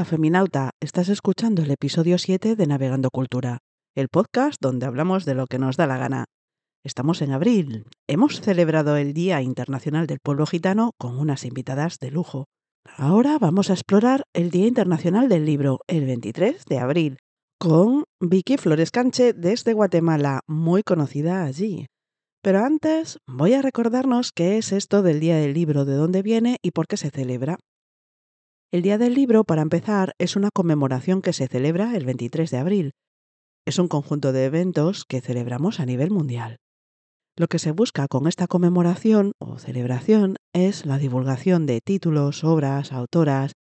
Hola, Feminauta, estás escuchando el episodio 7 de Navegando Cultura, el podcast donde hablamos de lo que nos da la gana. Estamos en abril. Hemos celebrado el Día Internacional del Pueblo Gitano con unas invitadas de lujo. Ahora vamos a explorar el Día Internacional del Libro, el 23 de abril, con Vicky Flores Canche desde Guatemala, muy conocida allí. Pero antes voy a recordarnos qué es esto del Día del Libro, de dónde viene y por qué se celebra. El Día del Libro, para empezar, es una conmemoración que se celebra el 23 de abril. Es un conjunto de eventos que celebramos a nivel mundial. Lo que se busca con esta conmemoración o celebración es la divulgación de títulos, obras, autoras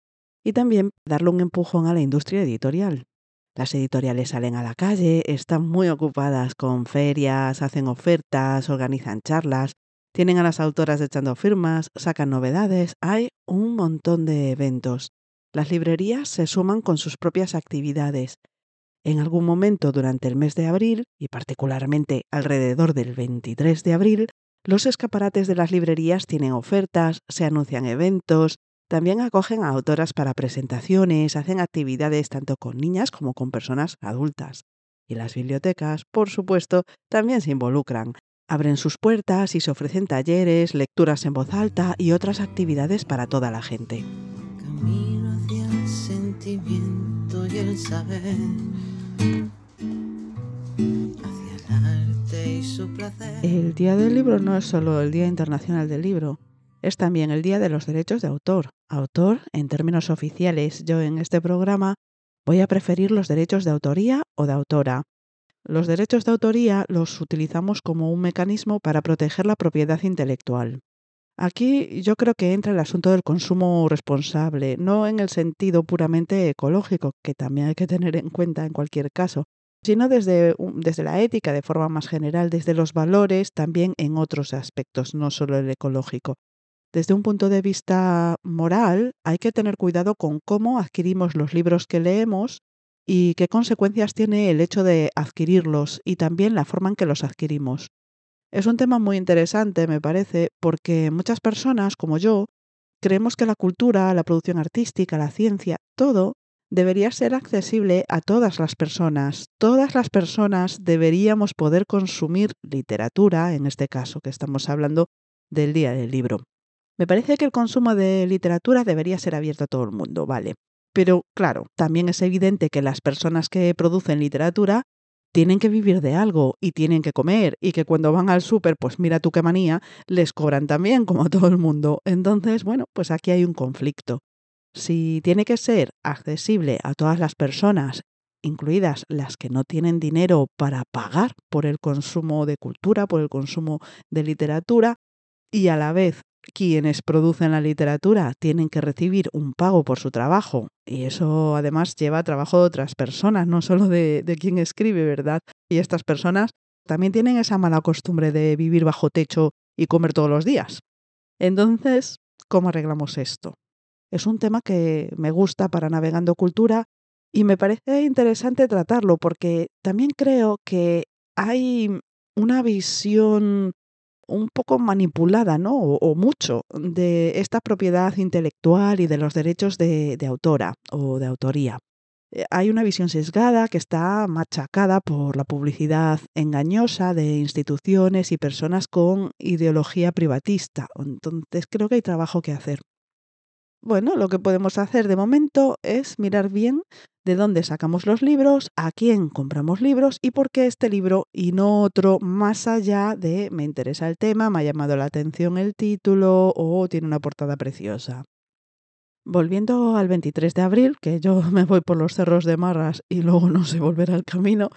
y también darle un empujón a la industria editorial. Las editoriales salen a la calle, están muy ocupadas con ferias, hacen ofertas, organizan charlas, tienen a las autoras echando firmas, sacan novedades, hay un montón de eventos. Las librerías se suman con sus propias actividades. En algún momento durante el mes de abril, y particularmente alrededor del 23 de abril, los escaparates de las librerías tienen ofertas, se anuncian eventos, también acogen a autoras para presentaciones, hacen actividades tanto con niñas como con personas adultas. Y las bibliotecas, por supuesto, también se involucran. Abren sus puertas y se ofrecen talleres, lecturas en voz alta y otras actividades para toda la gente. Camino hacia el sentimiento y el saber, hacia el arte y su placer. El Día del Libro no es solo el Día Internacional del Libro, es también el Día de los Derechos de Autor. Autor, en términos oficiales, yo en este programa voy a preferir los derechos de autoría o de autora. Los derechos de autoría los utilizamos como un mecanismo para proteger la propiedad intelectual. Aquí yo creo que entra el asunto del consumo responsable, no en el sentido puramente ecológico, que también hay que tener en cuenta en cualquier caso, sino desde, desde la ética de forma más general, desde los valores también en otros aspectos, no solo el ecológico. Desde un punto de vista moral, hay que tener cuidado con cómo adquirimos los libros que leemos y qué consecuencias tiene el hecho de adquirirlos y también la forma en que los adquirimos. Es un tema muy interesante, me parece, porque muchas personas, como yo, creemos que la cultura, la producción artística, la ciencia, todo debería ser accesible a todas las personas. Todas las personas deberíamos poder consumir literatura, en este caso que estamos hablando del Día del Libro. Me parece que el consumo de literatura debería ser abierto a todo el mundo, vale. Pero claro, también es evidente que las personas que producen literatura tienen que vivir de algo y tienen que comer y que cuando van al súper, pues mira tú qué manía, les cobran también como a todo el mundo. Entonces, bueno, pues aquí hay un conflicto. Si tiene que ser accesible a todas las personas, incluidas las que no tienen dinero para pagar por el consumo de cultura, por el consumo de literatura, y a la vez quienes producen la literatura tienen que recibir un pago por su trabajo y eso además lleva trabajo de otras personas, no solo de, de, quien escribe, ¿verdad? Y estas personas también tienen esa mala costumbre de vivir bajo techo y comer todos los días. Entonces, ¿cómo arreglamos esto? Es un tema que me gusta para Navegando Cultura y me parece interesante tratarlo porque también creo que hay una visión un poco manipulada, ¿no? O, mucho de esta propiedad intelectual y de los derechos de, de autora o de autoría. Eh, hay una visión sesgada que está machacada por la publicidad engañosa de instituciones y personas con ideología privatista. Entonces creo que hay trabajo que hacer. Bueno, lo que podemos hacer de momento es mirar bien de dónde sacamos los libros, a quién compramos libros y por qué este libro y no otro más allá de me interesa el tema, me ha llamado la atención el título o tiene una portada preciosa. Volviendo al 23 de abril, que yo me voy por los cerros de Marras y luego no sé volver al camino,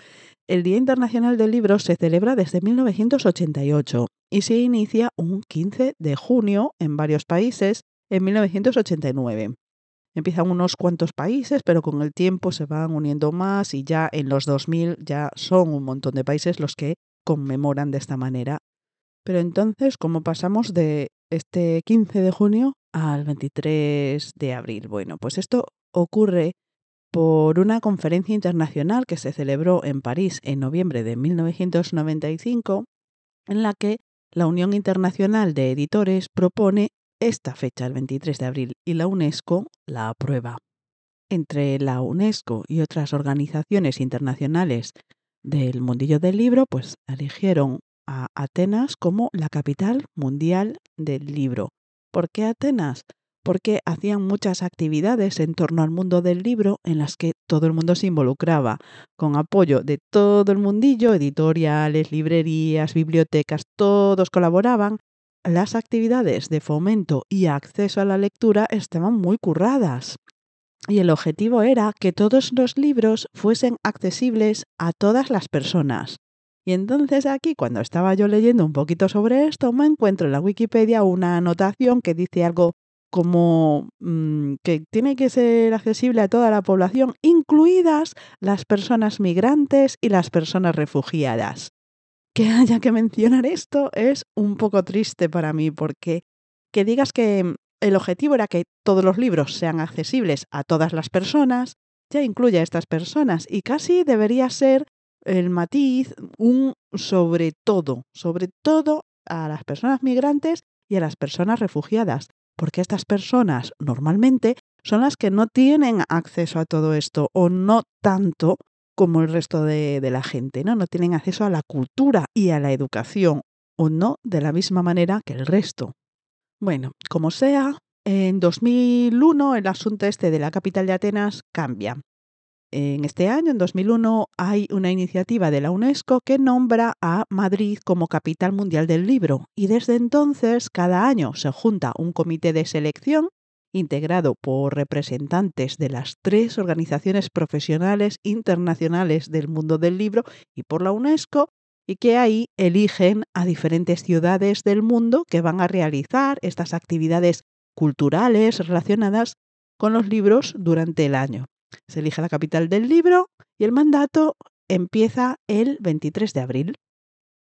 el Día Internacional del Libro se celebra desde 1988 y se inicia un 15 de junio en varios países en 1989. Empiezan unos cuantos países, pero con el tiempo se van uniendo más y ya en los 2000 ya son un montón de países los que conmemoran de esta manera. Pero entonces, ¿cómo pasamos de este 15 de junio al 23 de abril? Bueno, pues esto ocurre por una conferencia internacional que se celebró en París en noviembre de 1995, en la que la Unión Internacional de Editores propone esta fecha, el 23 de abril, y la UNESCO la aprueba. entre la UNESCO y otras organizaciones internacionales del mundillo del libro, pues eligieron a Atenas como la capital mundial del libro. ¿Por qué Atenas? Porque hacían muchas actividades en torno al mundo del libro en las que todo el mundo se involucraba, con apoyo de todo el mundillo, editoriales, librerías, bibliotecas, todos colaboraban. Las actividades de fomento y acceso a la lectura estaban muy curradas. Y el objetivo era que todos los libros fuesen accesibles a todas las personas. Y entonces aquí, cuando estaba yo leyendo un poquito sobre esto, me encuentro en la Wikipedia una anotación que dice algo como mm, que tiene que ser accesible a toda la población, incluidas las personas migrantes y las personas refugiadas. Que haya que mencionar esto es un poco triste para mí, porque que digas que el objetivo era que todos los libros sean accesibles a todas las personas, ya incluye a estas personas y casi debería ser el matiz un sobre todo, sobre todo a las personas migrantes y a las personas refugiadas, porque estas personas normalmente son las que no tienen acceso a todo esto o no tanto como el resto de, la gente, ¿no? No tienen acceso a la cultura y a la educación o no de la misma manera que el resto. Bueno, como sea, en 2001 el asunto este de la capital de Atenas cambia. En este año, en 2001, hay una iniciativa de la UNESCO que nombra a Madrid como capital mundial del libro y desde entonces cada año se junta un comité de selección integrado por representantes de las tres organizaciones profesionales internacionales del mundo del libro y por la UNESCO y que ahí eligen a diferentes ciudades del mundo que van a realizar estas actividades culturales relacionadas con los libros durante el año. Se elige la capital del libro y el mandato empieza el 23 de abril.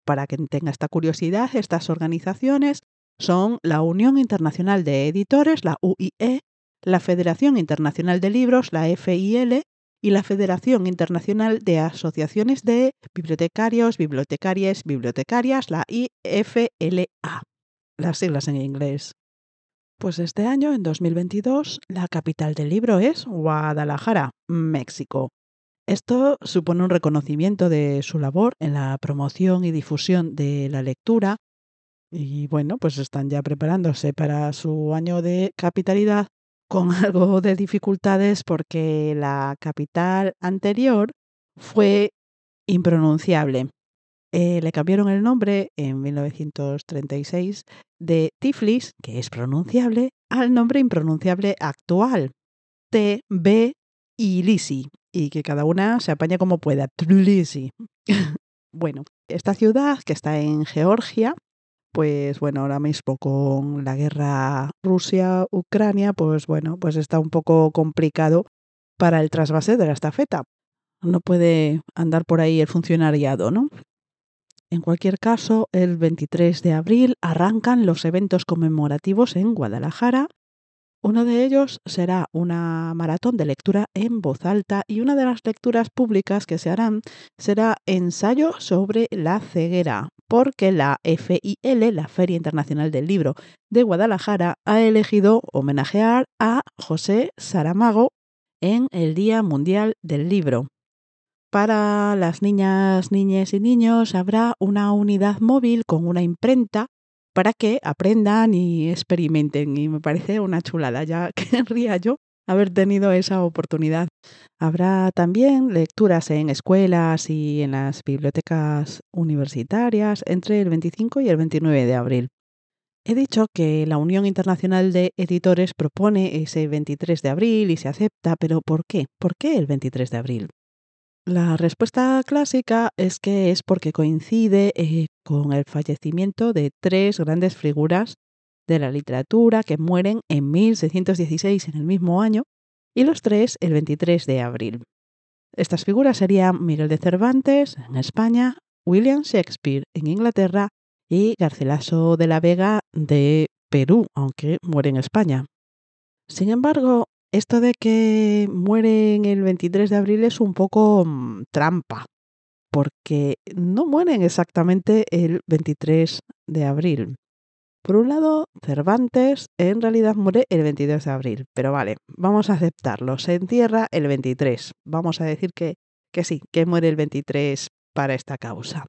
Para quien tenga esta curiosidad, estas organizaciones son la Unión Internacional de Editores, la UIE, la Federación Internacional de Libros, la FIL, y la Federación Internacional de Asociaciones de Bibliotecarios, Bibliotecarias, Bibliotecarias, la IFLA, las siglas en inglés. Pues este año, en 2022, la capital del libro es Guadalajara, México. Esto supone un reconocimiento de su labor en la promoción y difusión de la lectura y bueno, pues están ya preparándose para su año de capitalidad con algo de dificultades porque la capital anterior fue impronunciable. Eh, le cambiaron el nombre en 1936 de Tiflis, que es pronunciable, al nombre impronunciable actual, T, B y Lisi, y que cada una se apaña como pueda. Tbilisi. bueno, esta ciudad que está en Georgia pues bueno, ahora mismo con la guerra Rusia-Ucrania, pues bueno, pues está un poco complicado para el trasvase de la estafeta. No puede andar por ahí el funcionariado, ¿no? En cualquier caso, el 23 de abril arrancan los eventos conmemorativos en Guadalajara uno de ellos será una maratón de lectura en voz alta y una de las lecturas públicas que se harán será ensayo sobre la ceguera, porque la FIL, la Feria Internacional del Libro de Guadalajara, ha elegido homenajear a José Saramago en el Día Mundial del Libro. Para las niñas, niñas y niños habrá una unidad móvil con una imprenta para que aprendan y experimenten. Y me parece una chulada, ya querría yo haber tenido esa oportunidad. Habrá también lecturas en escuelas y en las bibliotecas universitarias entre el 25 y el 29 de abril. He dicho que la Unión Internacional de Editores propone ese 23 de abril y se acepta, pero ¿por qué? ¿Por qué el 23 de abril? La respuesta clásica es que es porque coincide eh, con el fallecimiento de tres grandes figuras de la literatura que mueren en 1616 en el mismo año y los tres el 23 de abril. Estas figuras serían Miguel de Cervantes en España, William Shakespeare en Inglaterra y Garcilaso de la Vega de Perú, aunque muere en España. Sin embargo, esto de que mueren el 23 de abril es un poco mm, trampa, porque no mueren exactamente el 23 de abril. Por un lado, Cervantes en realidad muere el 22 de abril, pero vale, vamos a aceptarlo. Se entierra el 23. Vamos a decir que, que sí, que muere el 23 para esta causa.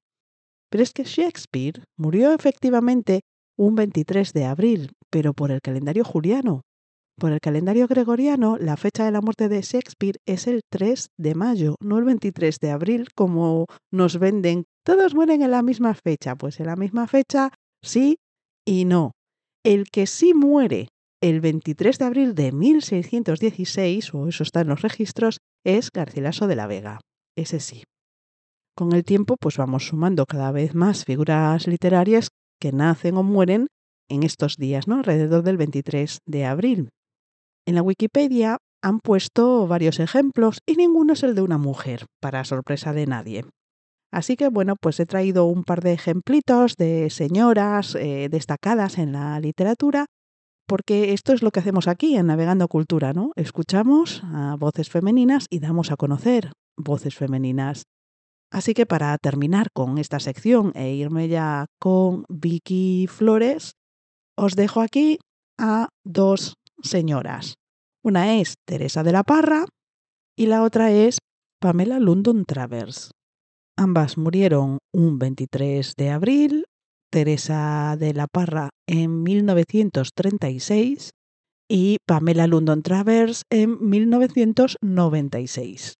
Pero es que Shakespeare murió efectivamente un 23 de abril, pero por el calendario juliano. Por el calendario gregoriano, la fecha de la muerte de Shakespeare es el 3 de mayo, no el 23 de abril, como nos venden. Todos mueren en la misma fecha. Pues en la misma fecha, sí, y no. El que sí muere el 23 de abril de 1616, o eso está en los registros, es Garcilaso de la Vega. Ese sí. Con el tiempo, pues vamos sumando cada vez más figuras literarias que nacen o mueren en estos días, ¿no? Alrededor del 23 de abril. En la Wikipedia han puesto varios ejemplos y ninguno es el de una mujer, para sorpresa de nadie. Así que bueno, pues he traído un par de ejemplitos de señoras eh, destacadas en la literatura, porque esto es lo que hacemos aquí en Navegando Cultura, ¿no? Escuchamos a voces femeninas y damos a conocer voces femeninas. Así que para terminar con esta sección e irme ya con Vicky Flores, os dejo aquí a dos señoras. Una es Teresa de la Parra y la otra es Pamela London Travers. Ambas murieron un 23 de abril, Teresa de la Parra en 1936 y Pamela London Travers en 1996.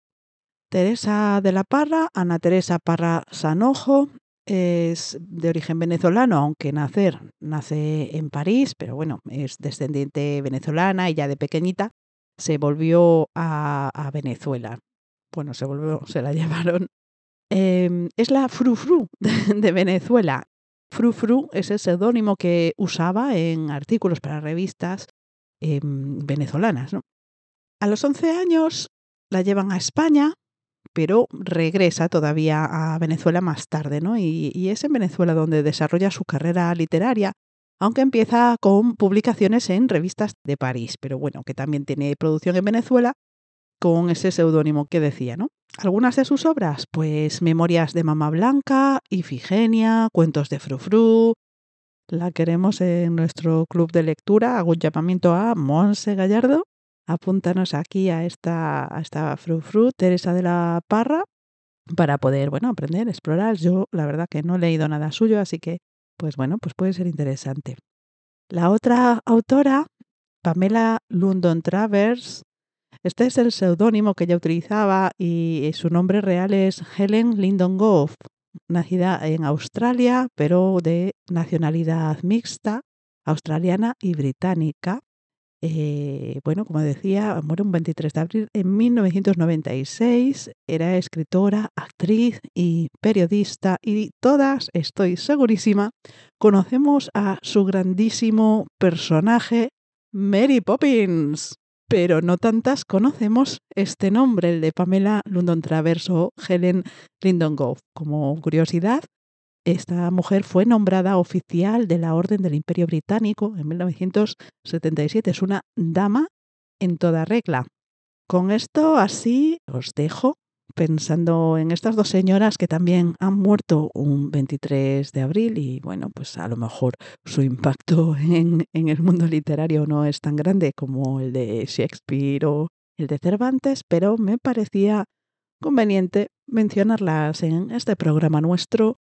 Teresa de la Parra, Ana Teresa Parra Sanojo, es de origen venezolano, aunque nacer, nace en París, pero bueno, es descendiente venezolana y ya de pequeñita se volvió a, a Venezuela. Bueno, se volvió, se la llevaron Em, es la Frufru de, Venezuela. Frufru es el seudónimo que usaba en artículos para revistas em, venezolanas. A los 11 años la llevan a España, pero regresa todavía a Venezuela más tarde, ¿no? Y, y, es en Venezuela donde desarrolla su carrera literaria, aunque empieza con publicaciones en revistas de París, pero bueno, que también tiene producción en Venezuela con ese seudónimo que decía, ¿no? Algunas de sus obras, pues Memorias de Mamá Blanca, Ifigenia, Cuentos de Frufru. La queremos en nuestro club de lectura. Hago un llamamiento a Monse Gallardo. Apúntanos aquí a esta, a esta Frufru, Teresa de la Parra, para poder, bueno, aprender, explorar. Yo, la verdad que no he leído nada suyo, así que, pues bueno, pues puede ser interesante. La otra autora, Pamela London Travers, este es el seudónimo que ella utilizaba y su nombre real es Helen Lyndon Goff, nacida en Australia, pero de nacionalidad mixta, australiana y británica. Eh, bueno, como decía, muere un 23 de abril en 1996. Era escritora, actriz y periodista y todas, estoy segurísima, conocemos a su grandísimo personaje, Mary Poppins pero no tantas conocemos este nombre, el de Pamela London Travers o Helen Lyndon Goff. Como curiosidad, esta mujer fue nombrada oficial de la Orden del Imperio Británico en 1977. Es una dama en toda regla. Con esto así os dejo pensando en estas dos señoras que también han muerto un 23 de abril y bueno, pues a lo mejor su impacto en, el mundo literario no es tan grande como el de Shakespeare o el de Cervantes, pero me parecía conveniente mencionarlas en este programa nuestro.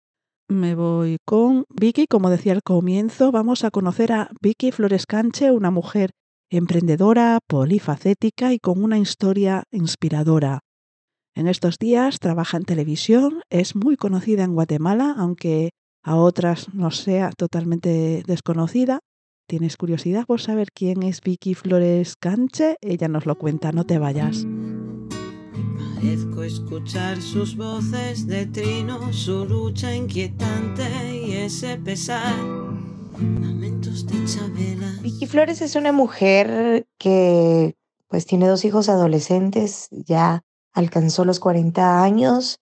Me voy con Vicky, como decía al comienzo, vamos a conocer a Vicky Flores Canche, una mujer emprendedora, polifacética y con una historia inspiradora. En estos días trabaja en televisión, es muy conocida en Guatemala, aunque a otras no sea totalmente desconocida. ¿Tienes curiosidad por saber quién es Vicky Flores Canche? Ella nos lo cuenta, no te vayas. Parezco escuchar sus voces de trino, su lucha inquietante y ese pesar. Lamentos de Chabela. Vicky Flores es una mujer que pues tiene dos hijos adolescentes, ya alcanzó los 40 años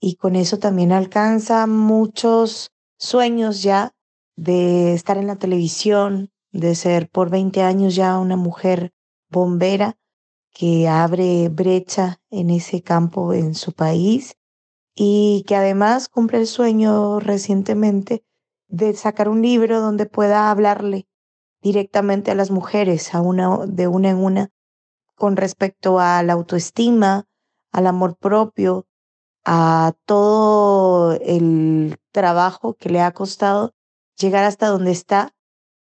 y con eso también alcanza muchos sueños ya de estar en la televisión, de ser por 20 años ya una mujer bombera que abre brecha en ese campo en su país y que además cumple el sueño recientemente de sacar un libro donde pueda hablarle directamente a las mujeres, a una, de una en una, con respecto a la autoestima, al amor propio, a todo el trabajo que le ha costado llegar hasta donde está,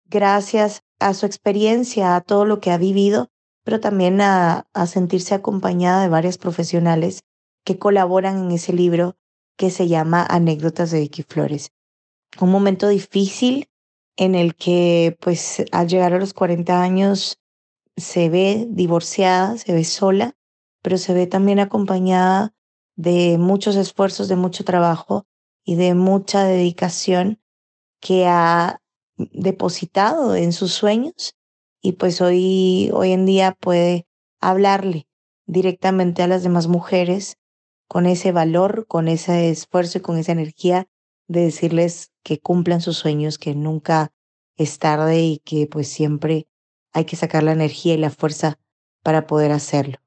gracias a su experiencia, a todo lo que ha vivido, pero también a, sentirse acompañada de varias profesionales que colaboran en ese libro que se llama Anécdotas de Vicky Flores. Un momento difícil en el que, pues, al llegar a los 40 años, se ve divorciada, se ve sola, pero se ve también acompañada de muchos esfuerzos, de mucho trabajo y de mucha dedicación que ha depositado en sus sueños y pues hoy, hoy en día puede hablarle directamente a las demás mujeres con ese valor, con ese esfuerzo y con esa energía de decirles que cumplan sus sueños, que nunca es tarde y que pues siempre hay que sacar la energía y la fuerza para poder hacerlo.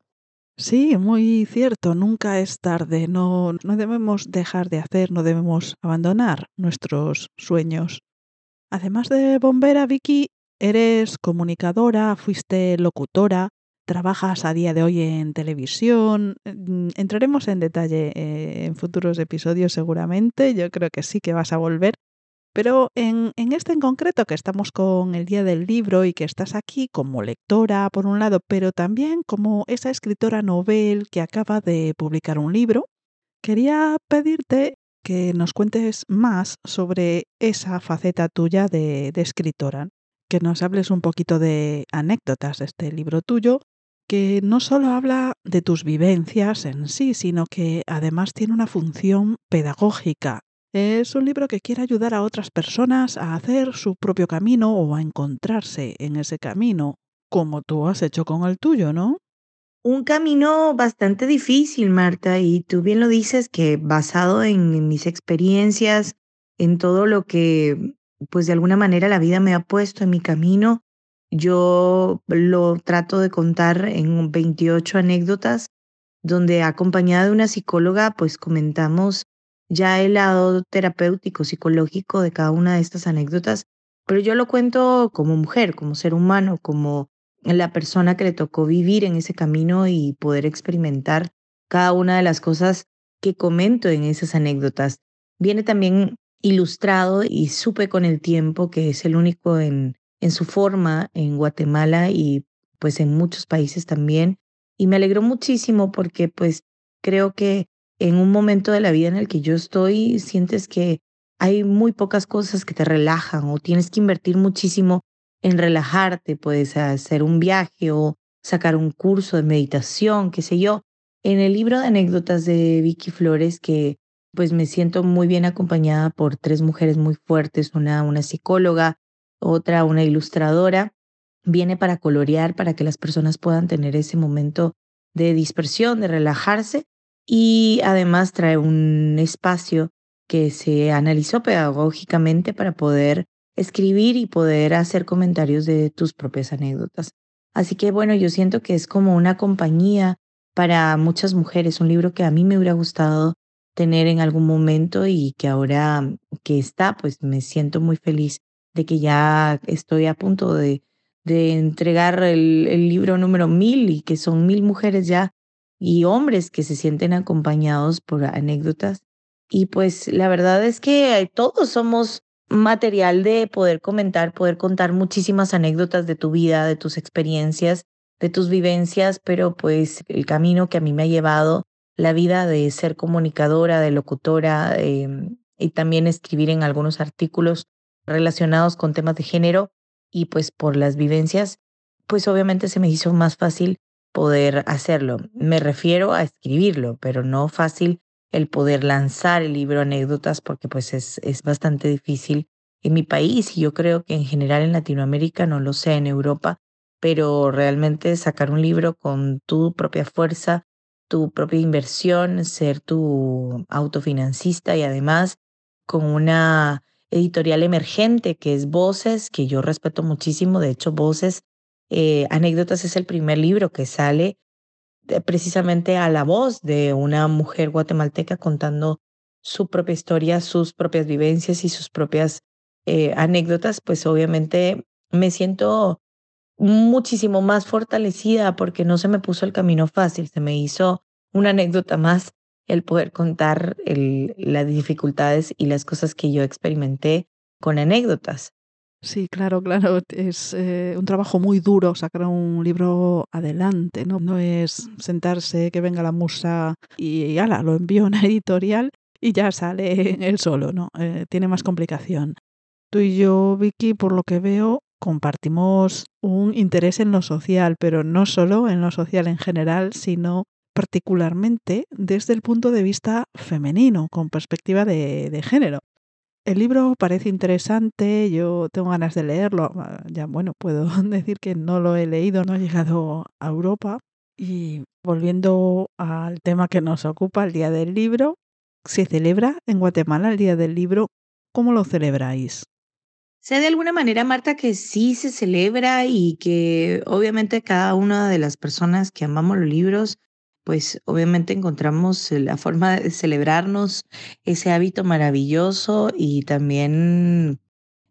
Sí, muy cierto, nunca es tarde, no, no debemos dejar de hacer, no debemos abandonar nuestros sueños. Además de bombera, Vicky, eres comunicadora, fuiste locutora, trabajas a día de hoy en televisión. Mm, entraremos en detalle eh, en futuros episodios seguramente, yo creo que sí que vas a volver. Pero en, en, este en concreto, que estamos con el Día del Libro y que estás aquí como lectora, por un lado, pero también como esa escritora novel que acaba de publicar un libro, quería pedirte que nos cuentes más sobre esa faceta tuya de, de escritora, que nos hables un poquito de anécdotas de este libro tuyo, que no solo habla de tus vivencias en sí, sino que además tiene una función pedagógica es un libro que quiere ayudar a otras personas a hacer su propio camino o a encontrarse en ese camino, como tú has hecho con el tuyo, ¿no? Un camino bastante difícil, Marta, y tú bien lo dices que basado en, mis experiencias, en todo lo que, pues de alguna manera la vida me ha puesto en mi camino, yo lo trato de contar en 28 anécdotas, donde acompañada de una psicóloga, pues comentamos ya el lado terapéutico, psicológico de cada una de estas anécdotas, pero yo lo cuento como mujer, como ser humano, como la persona que le tocó vivir en ese camino y poder experimentar cada una de las cosas que comento en esas anécdotas. Viene también ilustrado y supe con el tiempo que es el único en, en su forma en Guatemala y pues en muchos países también. Y me alegró muchísimo porque pues creo que en un momento de la vida en el que yo estoy, sientes que hay muy pocas cosas que te relajan o tienes que invertir muchísimo en relajarte, puedes hacer un viaje o sacar un curso de meditación, qué sé yo. En el libro de anécdotas de Vicky Flores, que pues me siento muy bien acompañada por tres mujeres muy fuertes, una, una psicóloga, otra, una ilustradora, viene para colorear, para que las personas puedan tener ese momento de dispersión, de relajarse y además trae un espacio que se analizó pedagógicamente para poder escribir y poder hacer comentarios de tus propias anécdotas. Así que bueno, yo siento que es como una compañía para muchas mujeres, un libro que a mí me hubiera gustado tener en algún momento y que ahora que está, pues me siento muy feliz de que ya estoy a punto de, de entregar el, el libro número mil y que son mil mujeres ya y hombres que se sienten acompañados por anécdotas. Y pues la verdad es que todos somos material de poder comentar, poder contar muchísimas anécdotas de tu vida, de tus experiencias, de tus vivencias, pero pues el camino que a mí me ha llevado, la vida de ser comunicadora, de locutora em, y también escribir en algunos artículos relacionados con temas de género y pues por las vivencias, pues obviamente se me hizo más fácil poder hacerlo. Me refiero a escribirlo, pero no fácil el poder lanzar el libro anécdotas porque pues es, es bastante difícil en mi país y yo creo que en general en Latinoamérica, no lo sé, en Europa, pero realmente sacar un libro con tu propia fuerza, tu propia inversión, ser tu autofinancista y además con una editorial emergente que es Voces, que yo respeto muchísimo, de hecho Voces eh, Anécdotas es el primer libro que sale precisamente a la voz de una mujer guatemalteca contando su propia historia, sus propias vivencias y sus propias eh, anécdotas, pues obviamente me siento muchísimo más fortalecida porque no se me puso el camino fácil, se me hizo una anécdota más el poder contar las dificultades y las cosas que yo experimenté con anécdotas. Sí, claro, claro. Es eh, un trabajo muy duro sacar un libro adelante, ¿no? No es sentarse, que venga la musa y, y ala, lo envío a una editorial y ya sale él solo, ¿no? Eh, tiene más complicación. Tú y yo, Vicky, por lo que veo, compartimos un interés en lo social, pero no solo en lo social en general, sino particularmente desde el punto de vista femenino, con perspectiva de, de género. El libro parece interesante, yo tengo ganas de leerlo. Ah, ya, bueno, puedo decir que no lo he leído, no he llegado a Europa. Y volviendo al tema que nos ocupa, el Día del Libro, se celebra en Guatemala el Día del Libro. ¿Cómo lo celebráis? Sé de alguna manera, Marta, que sí se celebra y que obviamente cada una de las personas que amamos los libros pues obviamente encontramos la forma de celebrarnos ese hábito maravilloso y también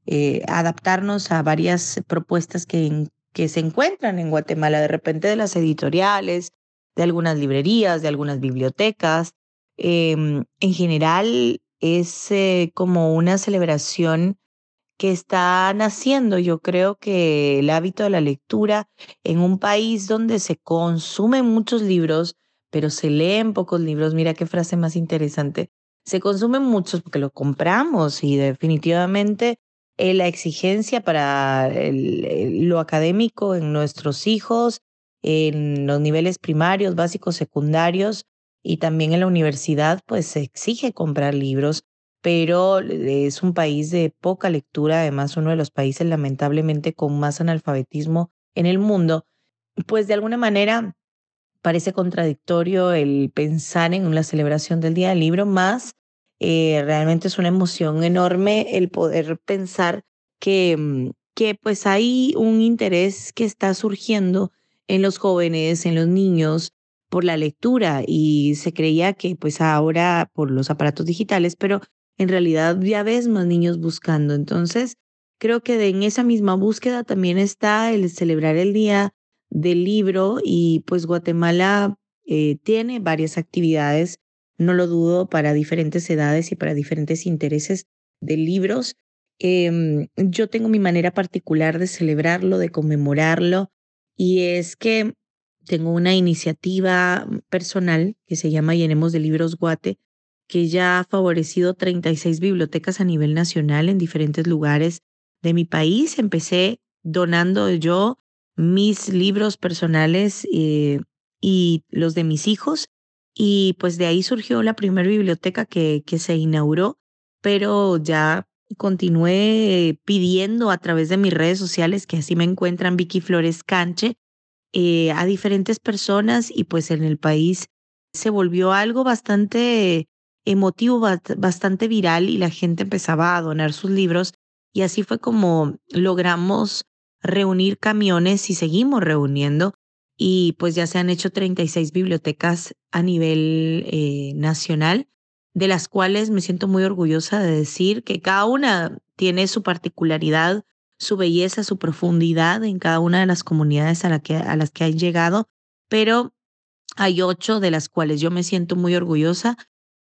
eh, adaptarnos a varias propuestas que, que se encuentran en Guatemala, de repente de las editoriales, de algunas librerías, de algunas bibliotecas. Em, en general es eh, como una celebración que está naciendo. Yo creo que el hábito de la lectura en un país donde se consumen muchos libros, pero se leen pocos libros, mira qué frase más interesante, se consumen muchos porque lo compramos y definitivamente eh, la exigencia para lo académico en nuestros hijos, en los niveles primarios, básicos, secundarios y también en la universidad, pues se exige comprar libros pero es un país de poca lectura, además uno de los países lamentablemente con más analfabetismo en el mundo, pues de alguna manera parece contradictorio el pensar en una celebración del Día del Libro, más eh, realmente es una emoción enorme el poder pensar que, mm, que pues hay un interés que está surgiendo en los jóvenes, en los niños, por la lectura y se creía que pues ahora por los aparatos digitales, pero en realidad ya ves más niños buscando. Entonces, creo que en esa misma búsqueda también está el celebrar el Día del Libro y pues Guatemala eh, tiene varias actividades, no lo dudo, para diferentes edades y para diferentes intereses de libros. Em, yo tengo mi manera particular de celebrarlo, de conmemorarlo, y es que tengo una iniciativa personal que se llama Llenemos de Libros Guate, que ya ha favorecido 36 bibliotecas a nivel nacional en diferentes lugares de mi país. Empecé donando yo mis libros personales eh, y los de mis hijos y pues de ahí surgió la primera biblioteca que, se inauguró, pero ya continué pidiendo a través de mis redes sociales, que así me encuentran Vicky Flores Canche, eh, a diferentes personas y pues en el país se volvió algo bastante emotivo, bastante viral y la gente empezaba a donar sus libros y así fue como logramos reunir camiones y seguimos reuniendo y pues ya se han hecho 36 bibliotecas a nivel eh, nacional, de las cuales me siento muy orgullosa de decir que cada una tiene su particularidad, su belleza, su profundidad en cada una de las comunidades a, que, a las que han llegado, pero hay ocho de las cuales yo me siento muy orgullosa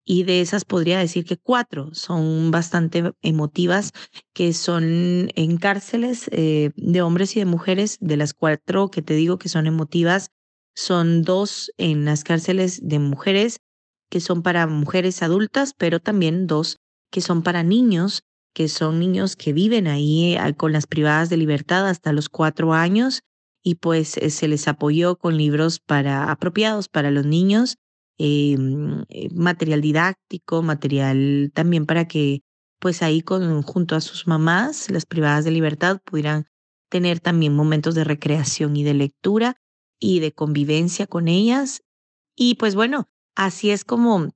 y de esas podría decir que cuatro son bastante emotivas, que son en cárceles eh, de hombres y de mujeres, de las cuatro que te digo que son emotivas, son dos en las cárceles de mujeres, que son para mujeres adultas, pero también dos que son para niños, que son niños que viven ahí eh, con las privadas de libertad hasta los cuatro años y pues eh, se les apoyó con libros para apropiados para los niños eh, material didáctico, material también para que pues ahí con, junto a sus mamás, las privadas de libertad, pudieran tener también momentos de recreación y de lectura y de convivencia con ellas. Y pues bueno, así es como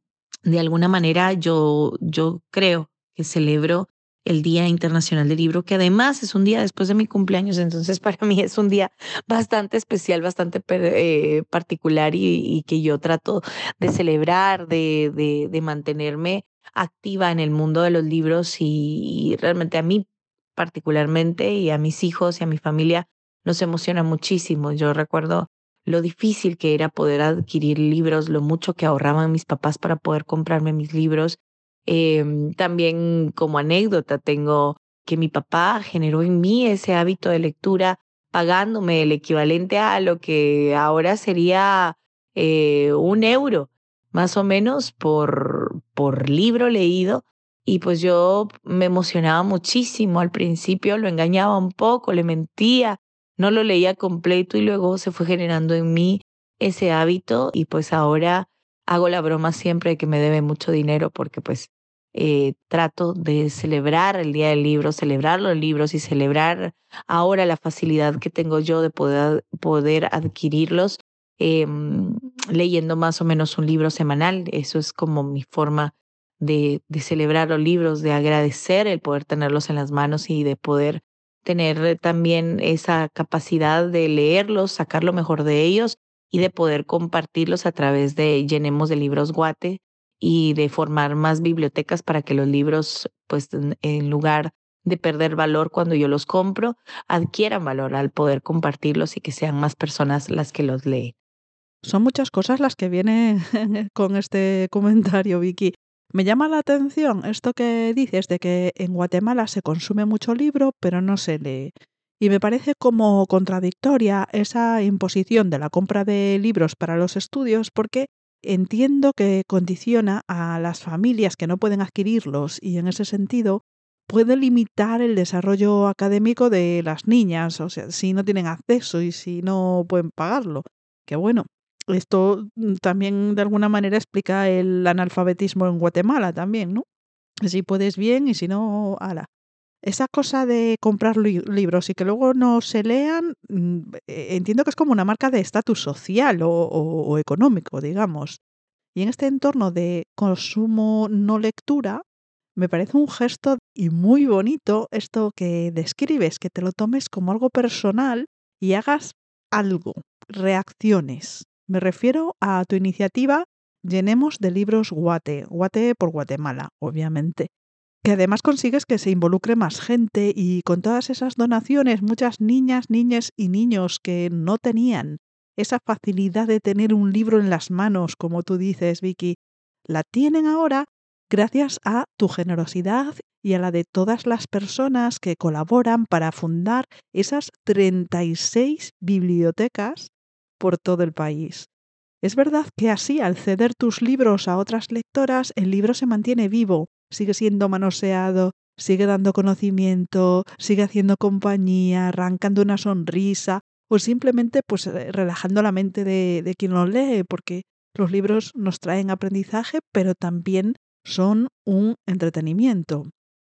de alguna manera yo, yo creo que celebro el Día Internacional del Libro, que además es un día después de mi cumpleaños, entonces para mí es un día bastante especial, bastante eh, particular y, que yo trato de celebrar, de, de, mantenerme activa en el mundo de los libros y, realmente a mí particularmente y a mis hijos y a mi familia nos emociona muchísimo. Yo recuerdo lo difícil que era poder adquirir libros, lo mucho que ahorraban mis papás para poder comprarme mis libros. Em, también como anécdota tengo que mi papá generó en mí ese hábito de lectura pagándome el equivalente a lo que ahora sería eh, un euro, más o menos, por, por libro leído. Y pues yo me emocionaba muchísimo al principio, lo engañaba un poco, le mentía, no lo leía completo y luego se fue generando en mí ese hábito y pues ahora hago la broma siempre de que me debe mucho dinero porque pues eh, trato de celebrar el Día del Libro, celebrar los libros y celebrar ahora la facilidad que tengo yo de poder, poder adquirirlos em, leyendo más o menos un libro semanal. Eso es como mi forma de, de celebrar los libros, de agradecer el poder tenerlos en las manos y de poder tener también esa capacidad de leerlos, sacar lo mejor de ellos y de poder compartirlos a través de Llenemos de Libros Guate y de formar más bibliotecas para que los libros, pues en lugar de perder valor cuando yo los compro, adquieran valor al poder compartirlos y que sean más personas las que los leen. Son muchas cosas las que vienen con este comentario, Vicky. Me llama la atención esto que dices de que en Guatemala se consume mucho libro, pero no se lee. Y me parece como contradictoria esa imposición de la compra de libros para los estudios porque entiendo que condiciona a las familias que no pueden adquirirlos y en ese sentido puede limitar el desarrollo académico de las niñas, o sea, si no tienen acceso y si no pueden pagarlo. Que bueno, esto mm, también de alguna manera explica el analfabetismo en Guatemala también, ¿no? Si puedes bien y si no, ala. Esa cosa de comprar libros y que luego no se lean, mm, e-, entiendo que es como una marca de estatus social o, económico, digamos. Y en este entorno de consumo no lectura, me parece un gesto y muy bonito esto que describes, que te lo tomes como algo personal y hagas algo, reacciones. Me refiero a tu iniciativa Llenemos de libros Guate, Guate por Guatemala, obviamente, que además consigues que se involucre más gente y con todas esas donaciones muchas niñas, niñas y niños que no tenían esa facilidad de tener un libro en las manos, como tú dices, Vicky, la tienen ahora gracias a tu generosidad y a la de todas las personas que colaboran para fundar esas 36 bibliotecas por todo el país. Es verdad que así, al ceder tus libros a otras lectoras, el libro se mantiene vivo, sigue siendo manoseado, sigue dando conocimiento, sigue haciendo compañía, arrancando una sonrisa o simplemente pues eh, relajando la mente de, de quien lo lee, porque los libros nos traen aprendizaje, pero también son un entretenimiento.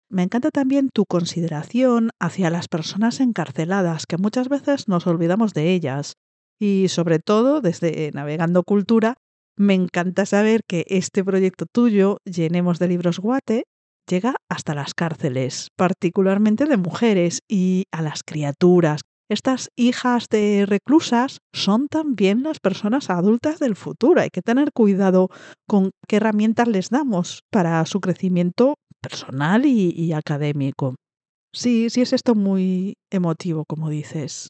Me encanta también tu consideración hacia las personas encarceladas, que muchas veces nos olvidamos de ellas. Y sobre todo, desde Navegando Cultura, me encanta saber que este proyecto tuyo, Llenemos de Libros Guate, llega hasta las cárceles, particularmente de mujeres y a las criaturas. Estas hijas de reclusas son también las personas adultas del futuro. Hay que tener cuidado con qué herramientas les damos para su crecimiento personal y, académico. Sí, sí es esto muy emotivo, como dices.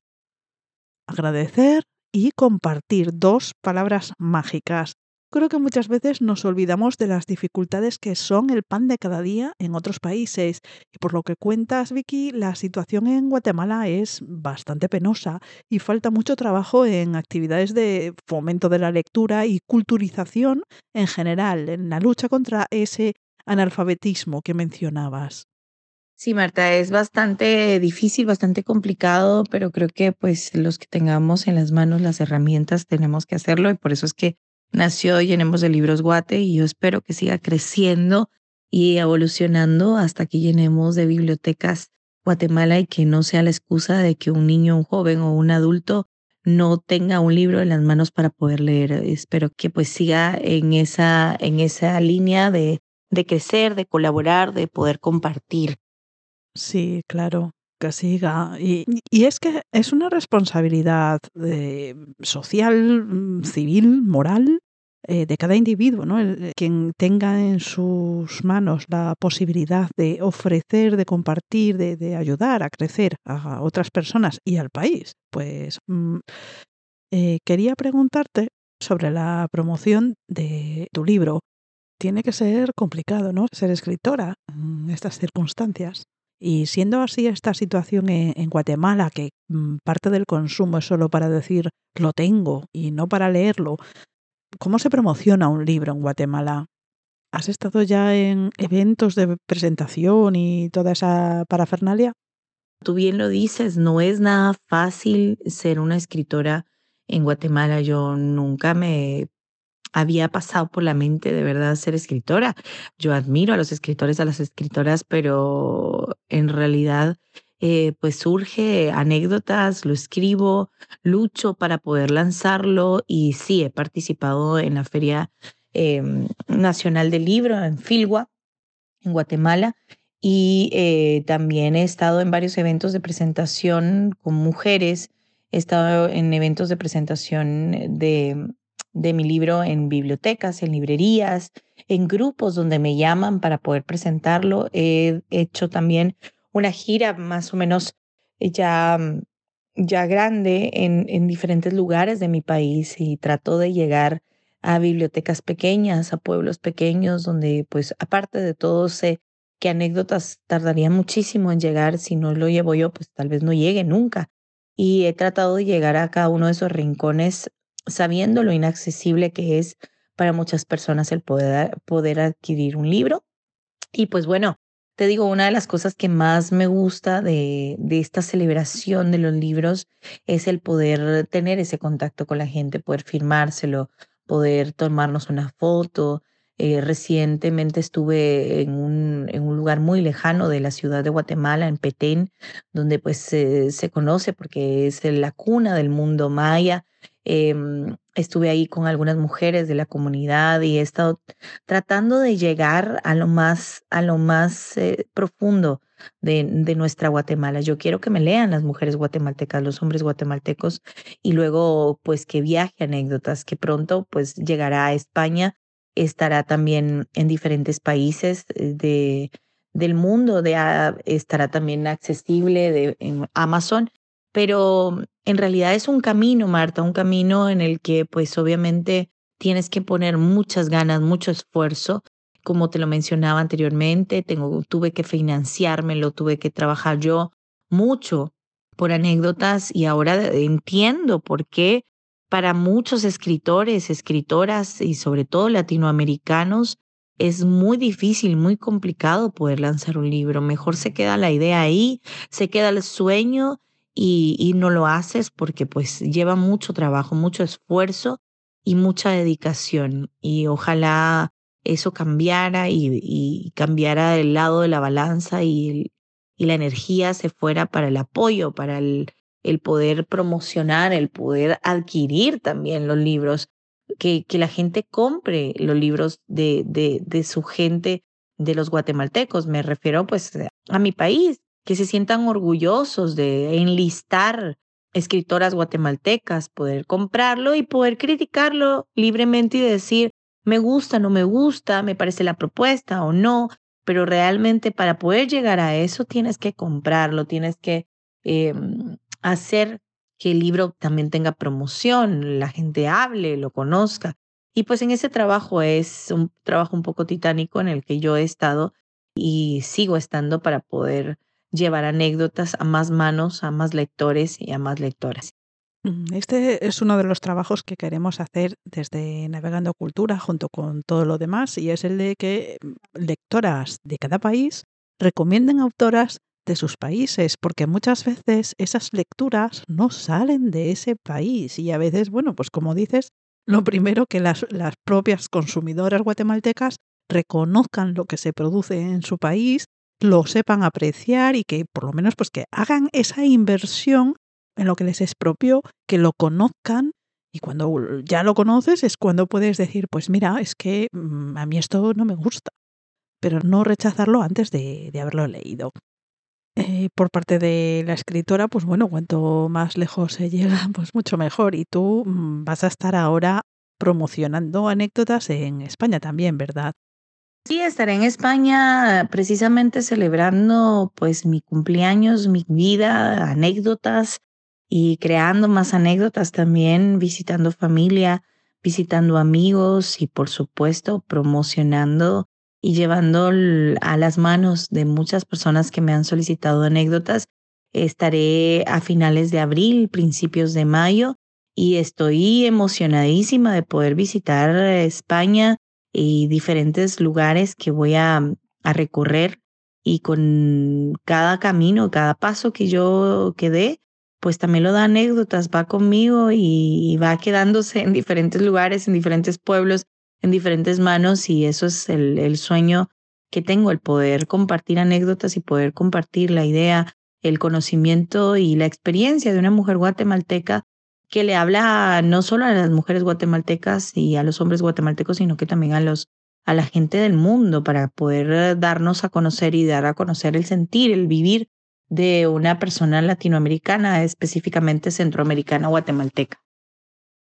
Agradecer, y compartir, dos palabras mágicas. Creo que muchas veces nos olvidamos de las dificultades que son el pan de cada día en otros países. Y por lo que cuentas, Vicky, la situación en Guatemala es bastante penosa y falta mucho trabajo en actividades de fomento de la lectura y culturización en general, en la lucha contra ese analfabetismo que mencionabas. Sí, Marta, es bastante difícil, bastante complicado, pero creo que pues los que tengamos en las manos las herramientas tenemos que hacerlo y por eso es que nació Llenemos de Libros Guate y yo espero que siga creciendo y evolucionando hasta que llenemos de bibliotecas Guatemala y que no sea la excusa de que un niño, un joven o un adulto no tenga un libro en las manos para poder leer. Espero que pues siga en esa, en esa línea de, de crecer, de colaborar, de poder compartir. Sí, claro, que siga. Y, y es que es una responsabilidad eh, social, mm, civil, moral, eh, de cada individuo, ¿no? El, quien tenga en sus manos la posibilidad de ofrecer, de compartir, de, de ayudar a crecer a otras personas y al país. Pues mm, eh, quería preguntarte sobre la promoción de tu libro. Tiene que ser complicado, ¿no? Ser escritora en estas circunstancias. Y siendo así esta situación en, Guatemala, que mm, parte del consumo es solo para decir lo tengo y no para leerlo, ¿Cómo se promociona un libro en Guatemala? ¿Has estado ya en eventos de presentación y toda esa parafernalia? Tú bien lo dices, no es nada fácil ser una escritora en Guatemala. Yo nunca me había pasado por la mente de verdad ser escritora. Yo admiro a los escritores, a las escritoras, pero en realidad eh, pues surge anécdotas, lo escribo, lucho para poder lanzarlo y sí, he participado en la Feria eh, Nacional del Libro en Filgua, en Guatemala, y eh, también he estado en varios eventos de presentación con mujeres, he estado en eventos de presentación de, de mi libro en bibliotecas, en librerías, en grupos donde me llaman para poder presentarlo. He hecho también una gira más o menos ya, mm, ya grande en, en diferentes lugares de mi país y trato de llegar a bibliotecas pequeñas, a pueblos pequeños, donde pues aparte de todo sé que anécdotas tardarían muchísimo en llegar, si no lo llevo yo, pues tal vez no llegue nunca. Y he tratado de llegar a cada uno de esos rincones sabiendo lo inaccesible que es para muchas personas el poder, poder adquirir un libro. Y pues bueno, te digo, una de las cosas que más me gusta de, de, esta celebración de los libros es el poder tener ese contacto con la gente, poder firmárselo, poder tomarnos una foto. Eh, recientemente estuve en un, en un lugar muy lejano de la ciudad de Guatemala, en Petén, donde pues se conoce porque es la cuna del mundo maya Em, estuve ahí con algunas mujeres de la comunidad y he estado tratando de llegar a lo más, a lo más eh, profundo de, de, nuestra Guatemala. Yo quiero que me lean las mujeres guatemaltecas, los hombres guatemaltecos y luego pues que viaje anécdotas, que pronto pues llegará a España, estará también en diferentes países eh, de, del mundo, de, ah, estará también accesible de, en Amazon pero en realidad es un camino, Marta, un camino en el que pues obviamente tienes que poner muchas ganas, mucho esfuerzo. Como te lo mencionaba anteriormente, tengo, tuve que financiármelo, tuve que trabajar yo mucho por anécdotas y ahora entiendo por qué para muchos escritores, escritoras y sobre todo latinoamericanos es muy difícil, muy complicado poder lanzar un libro. Mejor se queda la idea ahí, se queda el sueño y, no lo haces porque pues lleva mucho trabajo, mucho esfuerzo y mucha dedicación. Y ojalá eso cambiara y, y cambiara el lado de la balanza y, la energía se fuera para el apoyo, para el, poder promocionar, el poder adquirir también los libros, que, la gente compre los libros de, de su gente, de los guatemaltecos. Me refiero pues a mi país, que se sientan orgullosos de enlistar escritoras guatemaltecas, poder comprarlo y poder criticarlo libremente y decir, me gusta, no me gusta, me parece la propuesta o no, pero realmente para poder llegar a eso tienes que comprarlo, tienes que eh, hacer que el libro también tenga promoción, la gente hable, lo conozca. Y pues en ese trabajo es un trabajo un poco titánico en el que yo he estado y sigo estando para poder llevar anécdotas a más manos, a más lectores y a más lectoras. Mm, este es uno de los trabajos que queremos hacer desde Navegando Cultura junto con todo lo demás y es el de que mm, lectoras de cada país recomienden autoras de sus países, porque muchas veces esas lecturas no salen de ese país y a veces, bueno, pues como dices, lo primero que las, las propias consumidoras guatemaltecas reconozcan lo que se produce en su país lo sepan apreciar y que por lo menos pues que hagan esa inversión en lo que les es propio, que lo conozcan y cuando ya lo conoces es cuando puedes decir, pues mira, es que mm, a mí esto no me gusta, pero no rechazarlo antes de, de haberlo leído. Eh, por parte de la escritora, pues bueno, cuanto más lejos se llega, pues mucho mejor. Y tú mm, vas a estar ahora promocionando anécdotas en España también, ¿verdad? Sí, estaré en España precisamente celebrando pues mi cumpleaños, mi vida, anécdotas y creando más anécdotas también, visitando familia, visitando amigos y por supuesto promocionando y llevando a las manos de muchas personas que me han solicitado anécdotas. Estaré a finales de abril, principios de mayo y estoy emocionadísima de poder visitar España y diferentes lugares que voy a, a recorrer y con cada camino, cada paso que yo quedé, pues también lo da anécdotas, va conmigo y, va quedándose en diferentes lugares, en diferentes pueblos, en diferentes manos y eso es el sueño que tengo, el poder compartir anécdotas y poder compartir la idea, el conocimiento y la experiencia de una mujer guatemalteca que le habla no solo a las mujeres guatemaltecas y a los hombres guatemaltecos, sino que también a los a la gente del mundo para poder darnos a conocer y dar a conocer el sentir, el vivir de una persona latinoamericana, específicamente centroamericana guatemalteca.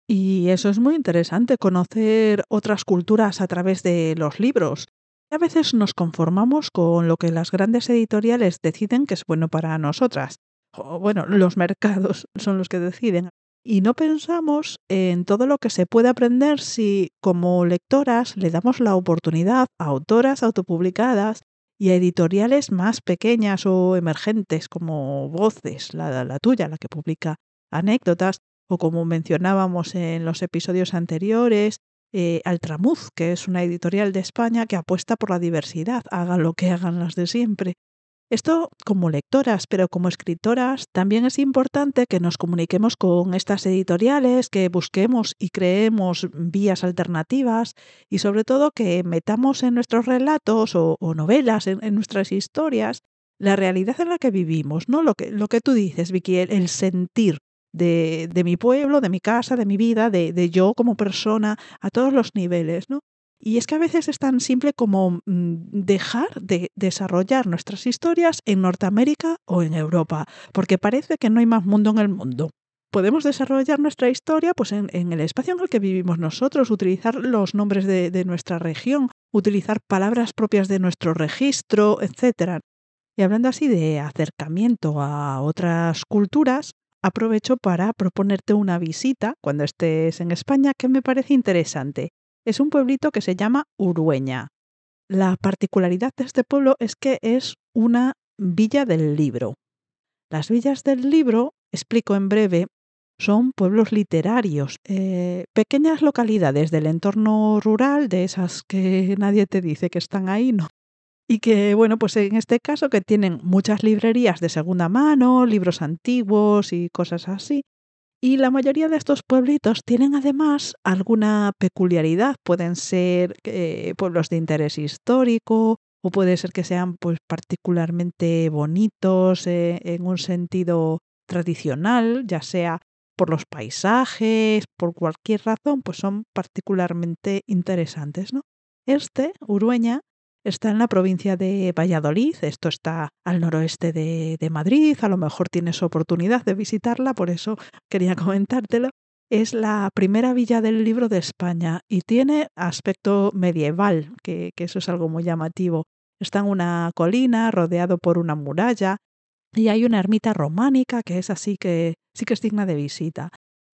Y eso es muy interesante, conocer otras culturas a través de los libros. A veces nos conformamos con lo que las grandes editoriales deciden que es bueno para nosotras. O bueno, los mercados son los que deciden. Y no pensamos en todo lo que se puede aprender si como lectoras le damos la oportunidad a autoras autopublicadas y a editoriales más pequeñas o emergentes como Voces, la, la tuya, la que publica anécdotas, o como mencionábamos en los episodios anteriores, eh, Altramuz, que es una editorial de España que apuesta por la diversidad, hagan lo que hagan las de siempre. Esto como lectoras, pero como escritoras también es importante que nos comuniquemos con estas editoriales, que busquemos y creemos vías alternativas y sobre todo que metamos en nuestros relatos o, novelas, en, nuestras historias, la realidad en la que vivimos, ¿no? Lo que, lo que tú dices, Vicky, el, sentir de, de, mi pueblo, de mi casa, de mi vida, de, de yo como persona, a todos los niveles, ¿no? Y es que a veces es tan simple como mm, dejar de desarrollar nuestras historias en Norteamérica o en Europa, porque parece que no hay más mundo en el mundo. Podemos desarrollar nuestra historia pues, en, el espacio en el que vivimos nosotros, utilizar los nombres de, de nuestra región, utilizar palabras propias de nuestro registro, etc. Y hablando así de acercamiento a otras culturas, aprovecho para proponerte una visita cuando estés en España que me parece interesante es un pueblito que se llama Urueña. La particularidad de este pueblo es que es una villa del libro. Las villas del libro, explico en breve, son pueblos literarios, eh, pequeñas localidades del entorno rural, de esas que nadie te dice que están ahí, ¿no? Y que, bueno, pues en este caso que tienen muchas librerías de segunda mano, libros antiguos y cosas así, y la mayoría de estos pueblitos tienen además alguna peculiaridad. Pueden ser eh, pueblos de interés histórico o puede ser que sean pues, particularmente bonitos eh, en un sentido tradicional, ya sea por los paisajes, por cualquier razón, pues son particularmente interesantes. ¿no? Este, Urueña, Está en la provincia de Valladolid, esto está al noroeste de, Madrid, a lo mejor tienes oportunidad de visitarla, por eso quería comentártelo. Es la primera villa del libro de España y tiene aspecto medieval, que, que eso es algo muy llamativo. Está en una colina rodeado por una muralla y hay una ermita románica que es así que sí que es digna de visita.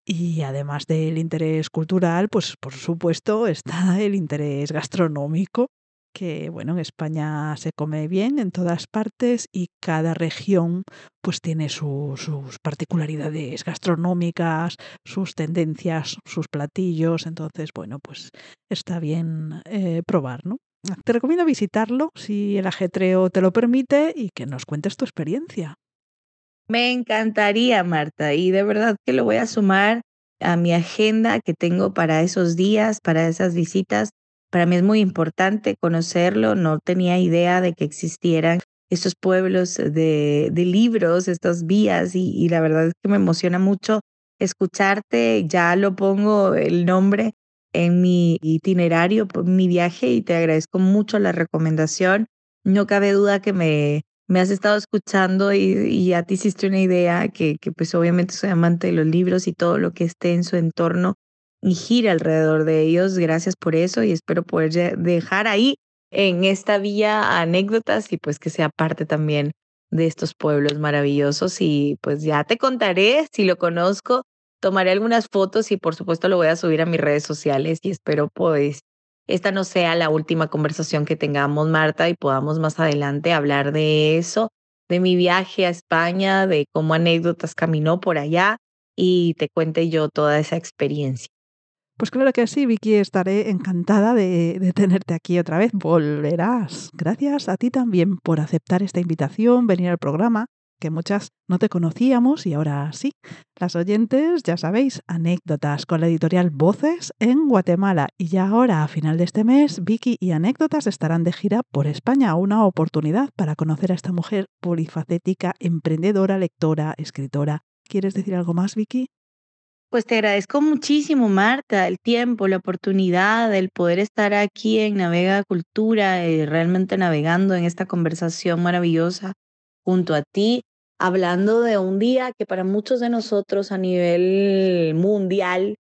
Y además del interés cultural, pues por supuesto está el interés gastronómico que bueno, en España se come bien en todas partes y cada región pues tiene sus particularidades gastronómicas, sus tendencias, sus platillos, entonces bueno, pues está bien eh, probar, ¿no? Te recomiendo visitarlo si el ajetreo te lo permite y que nos cuentes tu experiencia. Me encantaría, Marta, y de verdad que lo voy a sumar a mi agenda que tengo para esos días, para esas visitas para mí es muy importante conocerlo, no tenía idea de que existieran estos pueblos de, libros, estas vías, y, la verdad es que me emociona mucho escucharte, ya lo pongo el nombre en mi itinerario, mi viaje, y te agradezco mucho la recomendación. No cabe duda que me, me has estado escuchando y, y ya te hiciste una idea que, que pues obviamente soy amante de los libros y todo lo que esté en su entorno y gira alrededor de ellos. Gracias por eso y espero poder dejar ahí en esta vía anécdotas y pues que sea parte también de estos pueblos maravillosos y pues ya te contaré si lo conozco, tomaré algunas fotos y por supuesto lo voy a subir a mis redes sociales y espero pues esta no sea la última conversación que tengamos Marta y podamos más adelante hablar de eso, de mi viaje a España, de cómo anécdotas caminó por allá y te cuente yo toda esa experiencia. Pues claro que sí, Vicky, estaré encantada de, tenerte aquí otra vez. Volverás. Gracias a ti también por aceptar esta invitación, venir al programa, que muchas no te conocíamos y ahora sí. Las oyentes, ya sabéis, anécdotas con la editorial Voces en Guatemala. Y ya ahora, a final de este mes, Vicky y anécdotas estarán de gira por España. Una oportunidad para conocer a esta mujer polifacética, emprendedora, lectora, escritora. ¿Quieres decir algo más, Vicky? Pues te agradezco muchísimo, Marta, el tiempo, la oportunidad, el poder estar aquí en Navega Cultura, eh, realmente navegando en esta conversación maravillosa junto a ti, hablando de un día que para muchos de nosotros a nivel mundial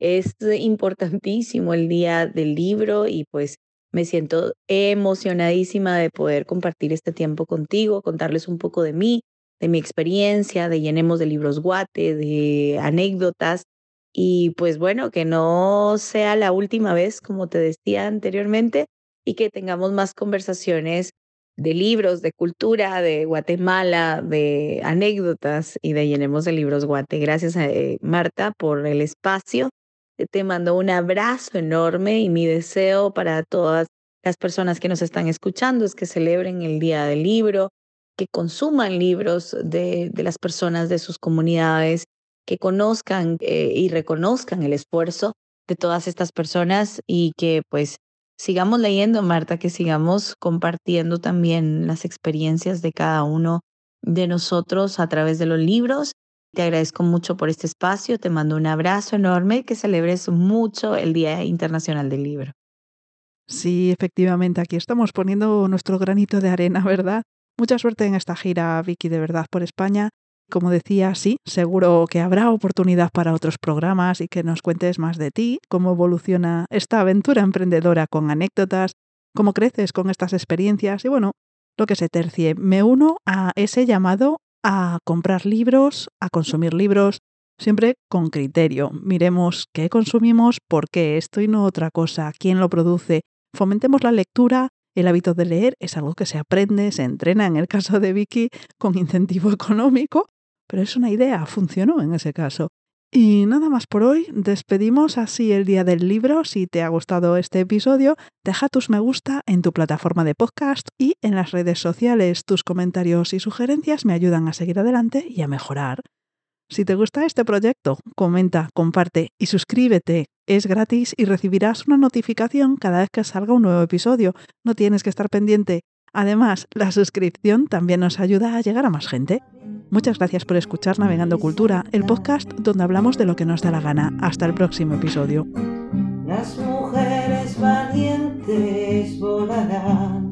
es importantísimo, el día del libro, y pues me siento emocionadísima de poder compartir este tiempo contigo, contarles un poco de mí, de mi experiencia, de llenemos de libros guate, de anécdotas. Y pues bueno, que no sea la última vez, como te decía anteriormente, y que tengamos más conversaciones de libros, de cultura, de Guatemala, de anécdotas y de llenemos de libros guate. Gracias a eh, Marta por el espacio. Te mando un abrazo enorme y mi deseo para todas las personas que nos están escuchando es que celebren el Día del Libro, que consuman libros de, de las personas de sus comunidades, que conozcan eh, y reconozcan el esfuerzo de todas estas personas y que pues sigamos leyendo, Marta, que sigamos compartiendo también las experiencias de cada uno de nosotros a través de los libros. Te agradezco mucho por este espacio, te mando un abrazo enorme y que celebres mucho el Día Internacional del Libro. Sí, efectivamente, aquí estamos poniendo nuestro granito de arena, ¿verdad? Mucha suerte en esta gira, Vicky, de verdad, por España. Como decía, sí, seguro que habrá oportunidad para otros programas y que nos cuentes más de ti, cómo evoluciona esta aventura emprendedora con anécdotas, cómo creces con estas experiencias y bueno, lo que se tercie. Me uno a ese llamado a comprar libros, a consumir libros, siempre con criterio. Miremos qué consumimos, por qué esto y no otra cosa, quién lo produce. Fomentemos la lectura, el hábito de leer es algo que se aprende, se entrena, en el caso de Vicky, con incentivo económico, pero es una idea, funcionó en ese caso. Y nada más por hoy, despedimos así el día del libro. Si te ha gustado este episodio, deja tus me gusta en tu plataforma de podcast y en las redes sociales. Tus comentarios y sugerencias me ayudan a seguir adelante y a mejorar. Si te gusta este proyecto, comenta, comparte y suscríbete. Es gratis y recibirás una notificación cada vez que salga un nuevo episodio. No tienes que estar pendiente. Además, la suscripción también nos ayuda a llegar a más gente. Muchas gracias por escuchar Navegando Cultura, el podcast donde hablamos de lo que nos da la gana. Hasta el próximo episodio. Las mujeres valientes volarán.